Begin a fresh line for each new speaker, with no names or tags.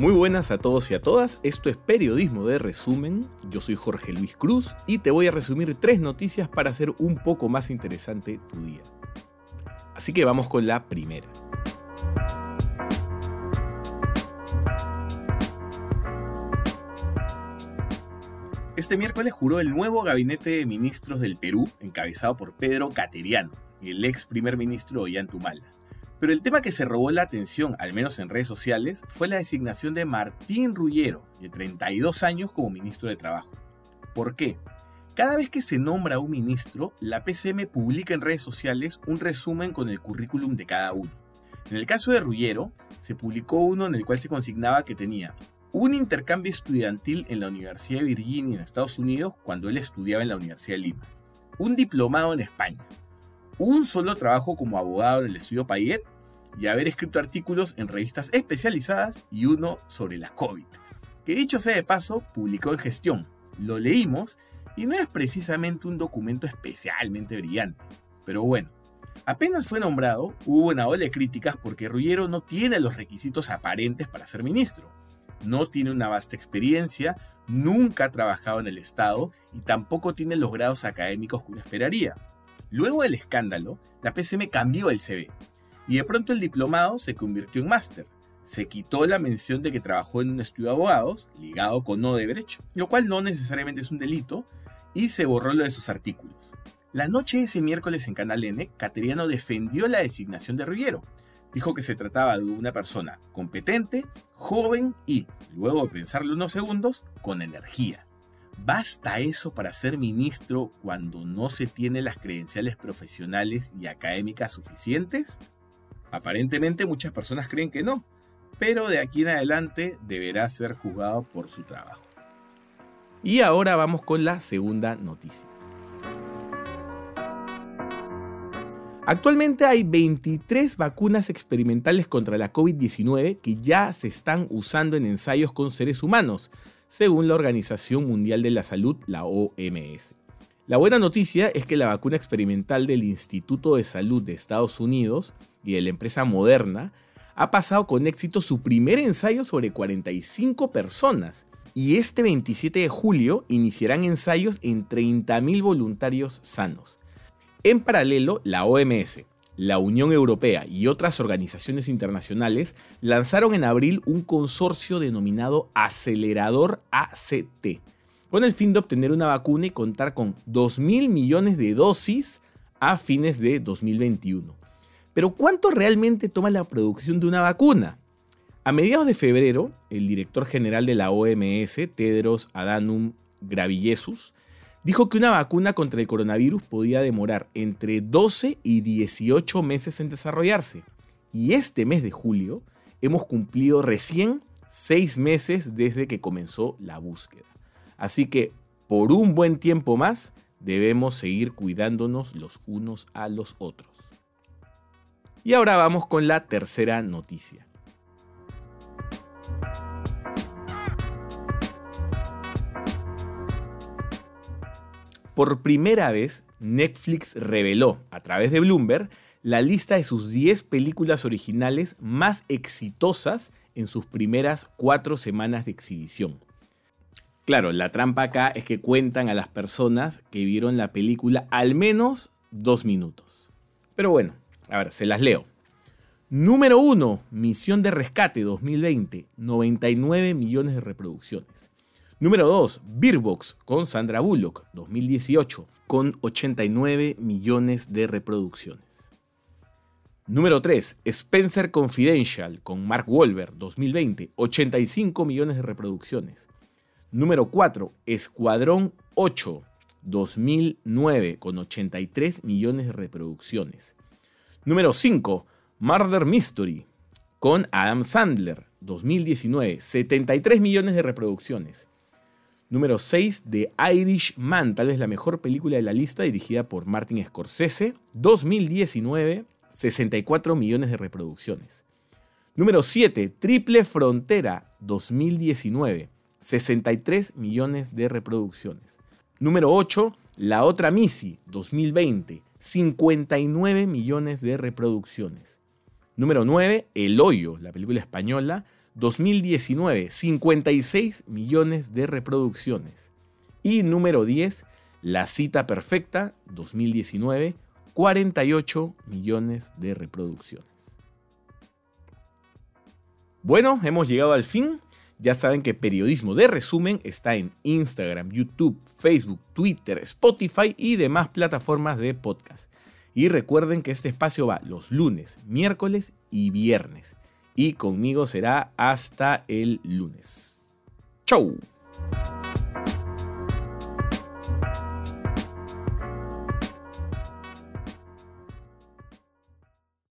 Muy buenas a todos y a todas, esto es Periodismo de Resumen, yo soy Jorge Luis Cruz y te voy a resumir tres noticias para hacer un poco más interesante tu día. Así que vamos con la primera. Este miércoles juró el nuevo gabinete de ministros del Perú, encabezado por Pedro Cateriano, el ex primer ministro Ollantumala. Pero el tema que se robó la atención, al menos en redes sociales, fue la designación de Martín Rullero, de 32 años, como ministro de Trabajo. ¿Por qué? Cada vez que se nombra a un ministro, la PCM publica en redes sociales un resumen con el currículum de cada uno. En el caso de Rullero, se publicó uno en el cual se consignaba que tenía un intercambio estudiantil en la Universidad de Virginia en Estados Unidos cuando él estudiaba en la Universidad de Lima, un diplomado en España, un solo trabajo como abogado en el estudio Payet y haber escrito artículos en revistas especializadas y uno sobre la COVID, que dicho sea de paso, publicó en gestión. Lo leímos y no es precisamente un documento especialmente brillante, pero bueno. Apenas fue nombrado, hubo una ola de críticas porque Rullero no tiene los requisitos aparentes para ser ministro. No tiene una vasta experiencia, nunca ha trabajado en el Estado y tampoco tiene los grados académicos que uno esperaría. Luego del escándalo, la PCM cambió el CV y de pronto el diplomado se convirtió en máster. Se quitó la mención de que trabajó en un estudio de abogados ligado con Odebrecht, lo cual no necesariamente es un delito, y se borró lo de sus artículos. La noche de ese miércoles en Canal N, Cateriano defendió la designación de Rivero. Dijo que se trataba de una persona competente, joven y, luego de pensarlo unos segundos, con energía. ¿Basta eso para ser ministro cuando no se tiene las credenciales profesionales y académicas suficientes? Aparentemente muchas personas creen que no, pero de aquí en adelante deberá ser juzgado por su trabajo. Y ahora vamos con la segunda noticia. Actualmente hay 23 vacunas experimentales contra la COVID-19 que ya se están usando en ensayos con seres humanos, según la Organización Mundial de la Salud, la OMS. La buena noticia es que la vacuna experimental del Instituto de Salud de Estados Unidos y de la empresa Moderna ha pasado con éxito su primer ensayo sobre 45 personas y este 27 de julio iniciarán ensayos en 30.000 voluntarios sanos. En paralelo, la OMS, la Unión Europea y otras organizaciones internacionales lanzaron en abril un consorcio denominado Acelerador ACT, con el fin de obtener una vacuna y contar con 2.000 millones de dosis a fines de 2021. Pero ¿cuánto realmente toma la producción de una vacuna? A mediados de febrero, el director general de la OMS, Tedros Adhanom Ghebreyesus, dijo que una vacuna contra el coronavirus podía demorar entre 12 y 18 meses en desarrollarse. Y este mes de julio hemos cumplido recién 6 meses desde que comenzó la búsqueda. Así que por un buen tiempo más debemos seguir cuidándonos los unos a los otros. Y ahora vamos con la tercera noticia. Por primera vez, Netflix reveló, a través de Bloomberg, la lista de sus 10 películas originales más exitosas en sus primeras cuatro semanas de exhibición. Claro, la trampa acá es que cuentan a las personas que vieron la película al menos dos minutos. Pero bueno, a ver, se las leo. Número 1, Misión de Rescate 2020, 99 millones de reproducciones. Número 2, Beerbox con Sandra Bullock, 2018, con 89 millones de reproducciones. Número 3, Spencer Confidential con Mark Wahlberg, 2020, 85 millones de reproducciones. Número 4, Escuadrón 8, 2009, con 83 millones de reproducciones. Número 5, Murder Mystery, con Adam Sandler, 2019, 73 millones de reproducciones. Número 6, The Man, tal vez la mejor película de la lista, dirigida por Martin Scorsese, 2019, 64 millones de reproducciones. Número 7, Triple Frontera, 2019, 63 millones de reproducciones. Número 8, La Otra Missy, 2020, 59 millones de reproducciones. Número 9, El Hoyo, la película española, 2019, 56 millones de reproducciones. Y número 10, La cita perfecta, 2019, 48 millones de reproducciones. Bueno, hemos llegado al fin. Ya saben que Periodismo de Resumen está en Instagram, YouTube, Facebook, Twitter, Spotify y demás plataformas de podcast. Y recuerden que este espacio va los lunes, miércoles y viernes. Y conmigo será hasta el lunes. ¡Chau!